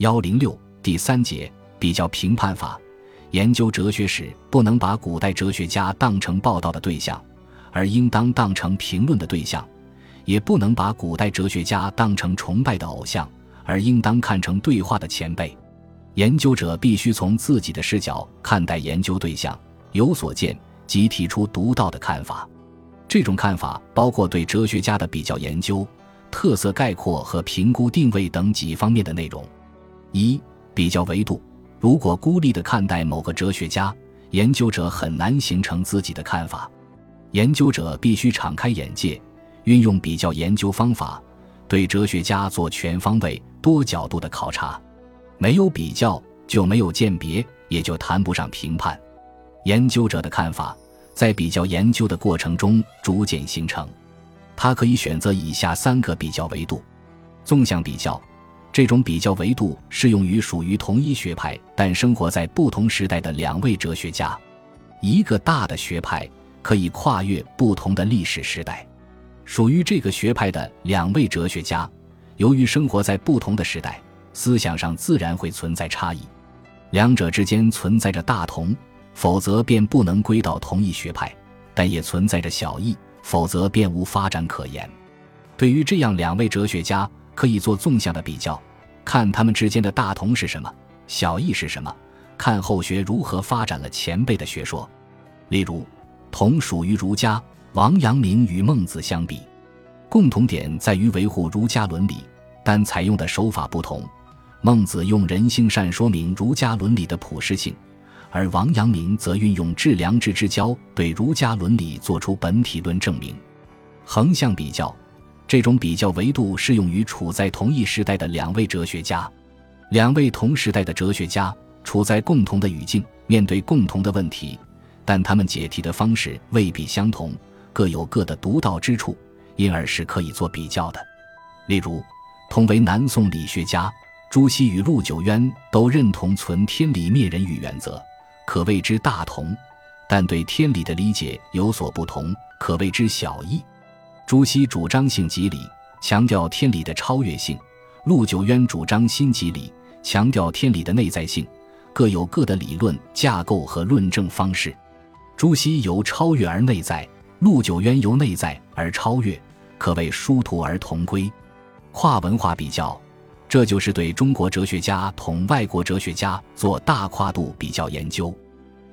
幺零六第三节比较评判法。研究哲学史不能把古代哲学家当成报道的对象，而应当当成评论的对象；也不能把古代哲学家当成崇拜的偶像，而应当看成对话的前辈。研究者必须从自己的视角看待研究对象，有所见即提出独到的看法。这种看法包括对哲学家的比较研究、特色概括和评估定位等几方面的内容。一、比较维度。如果孤立地看待某个哲学家，研究者很难形成自己的看法。研究者必须敞开眼界，运用比较研究方法，对哲学家做全方位、多角度的考察。没有比较，就没有鉴别，也就谈不上评判。研究者的看法在比较研究的过程中逐渐形成。他可以选择以下三个比较维度：纵向比较。这种比较维度适用于属于同一学派但生活在不同时代的两位哲学家。一个大的学派可以跨越不同的历史时代。属于这个学派的两位哲学家，由于生活在不同的时代，思想上自然会存在差异。两者之间存在着大同，否则便不能归到同一学派；但也存在着小异，否则便无发展可言。对于这样两位哲学家。可以做纵向的比较，看他们之间的大同是什么，小异是什么，看后学如何发展了前辈的学说。例如，同属于儒家，王阳明与孟子相比，共同点在于维护儒家伦理，但采用的手法不同。孟子用人性善说明儒家伦理的普适性，而王阳明则运用致良知之交对儒家伦理做出本体论证明。横向比较。这种比较维度适用于处在同一时代的两位哲学家，两位同时代的哲学家处在共同的语境，面对共同的问题，但他们解题的方式未必相同，各有各的独到之处，因而是可以做比较的。例如，同为南宋理学家，朱熹与陆九渊都认同存天理灭人欲原则，可谓之大同，但对天理的理解有所不同，可谓之小异。朱熹主张性即理，强调天理的超越性；陆九渊主张心即理，强调天理的内在性。各有各的理论架构和论证方式。朱熹由超越而内在，陆九渊由内在而超越，可谓殊途而同归。跨文化比较，这就是对中国哲学家同外国哲学家做大跨度比较研究。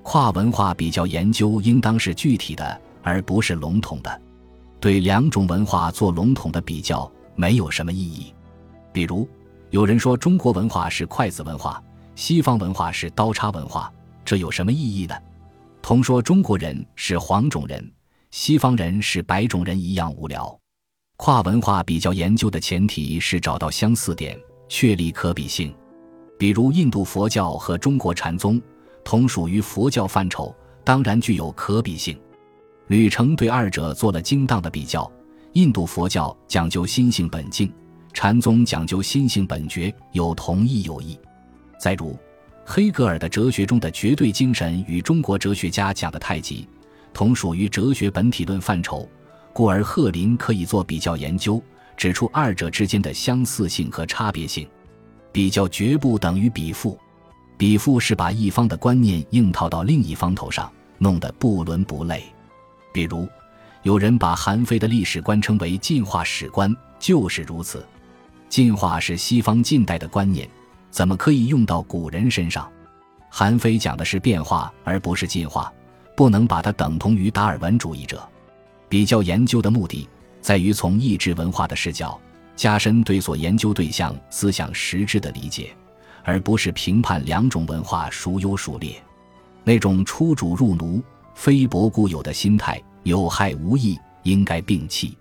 跨文化比较研究应当是具体的，而不是笼统的。对两种文化做笼统的比较没有什么意义。比如，有人说中国文化是筷子文化，西方文化是刀叉文化，这有什么意义呢？同说中国人是黄种人，西方人是白种人一样无聊。跨文化比较研究的前提是找到相似点，确立可比性。比如，印度佛教和中国禅宗同属于佛教范畴，当然具有可比性。吕澄对二者做了精当的比较：印度佛教讲究心性本净，禅宗讲究心性本觉，有同亦有异。再如，黑格尔的哲学中的绝对精神与中国哲学家讲的太极，同属于哲学本体论范畴，故而贺林可以做比较研究，指出二者之间的相似性和差别性。比较绝不等于比附，比附是把一方的观念硬套到另一方头上，弄得不伦不类。比如，有人把韩非的历史观称为进化史观，就是如此。进化是西方近代的观念，怎么可以用到古人身上？韩非讲的是变化，而不是进化，不能把它等同于达尔文主义者。比较研究的目的，在于从意志文化的视角，加深对所研究对象思想实质的理解，而不是评判两种文化孰优孰劣。那种出主入奴。非薄固有的心态有害无益，应该摒弃。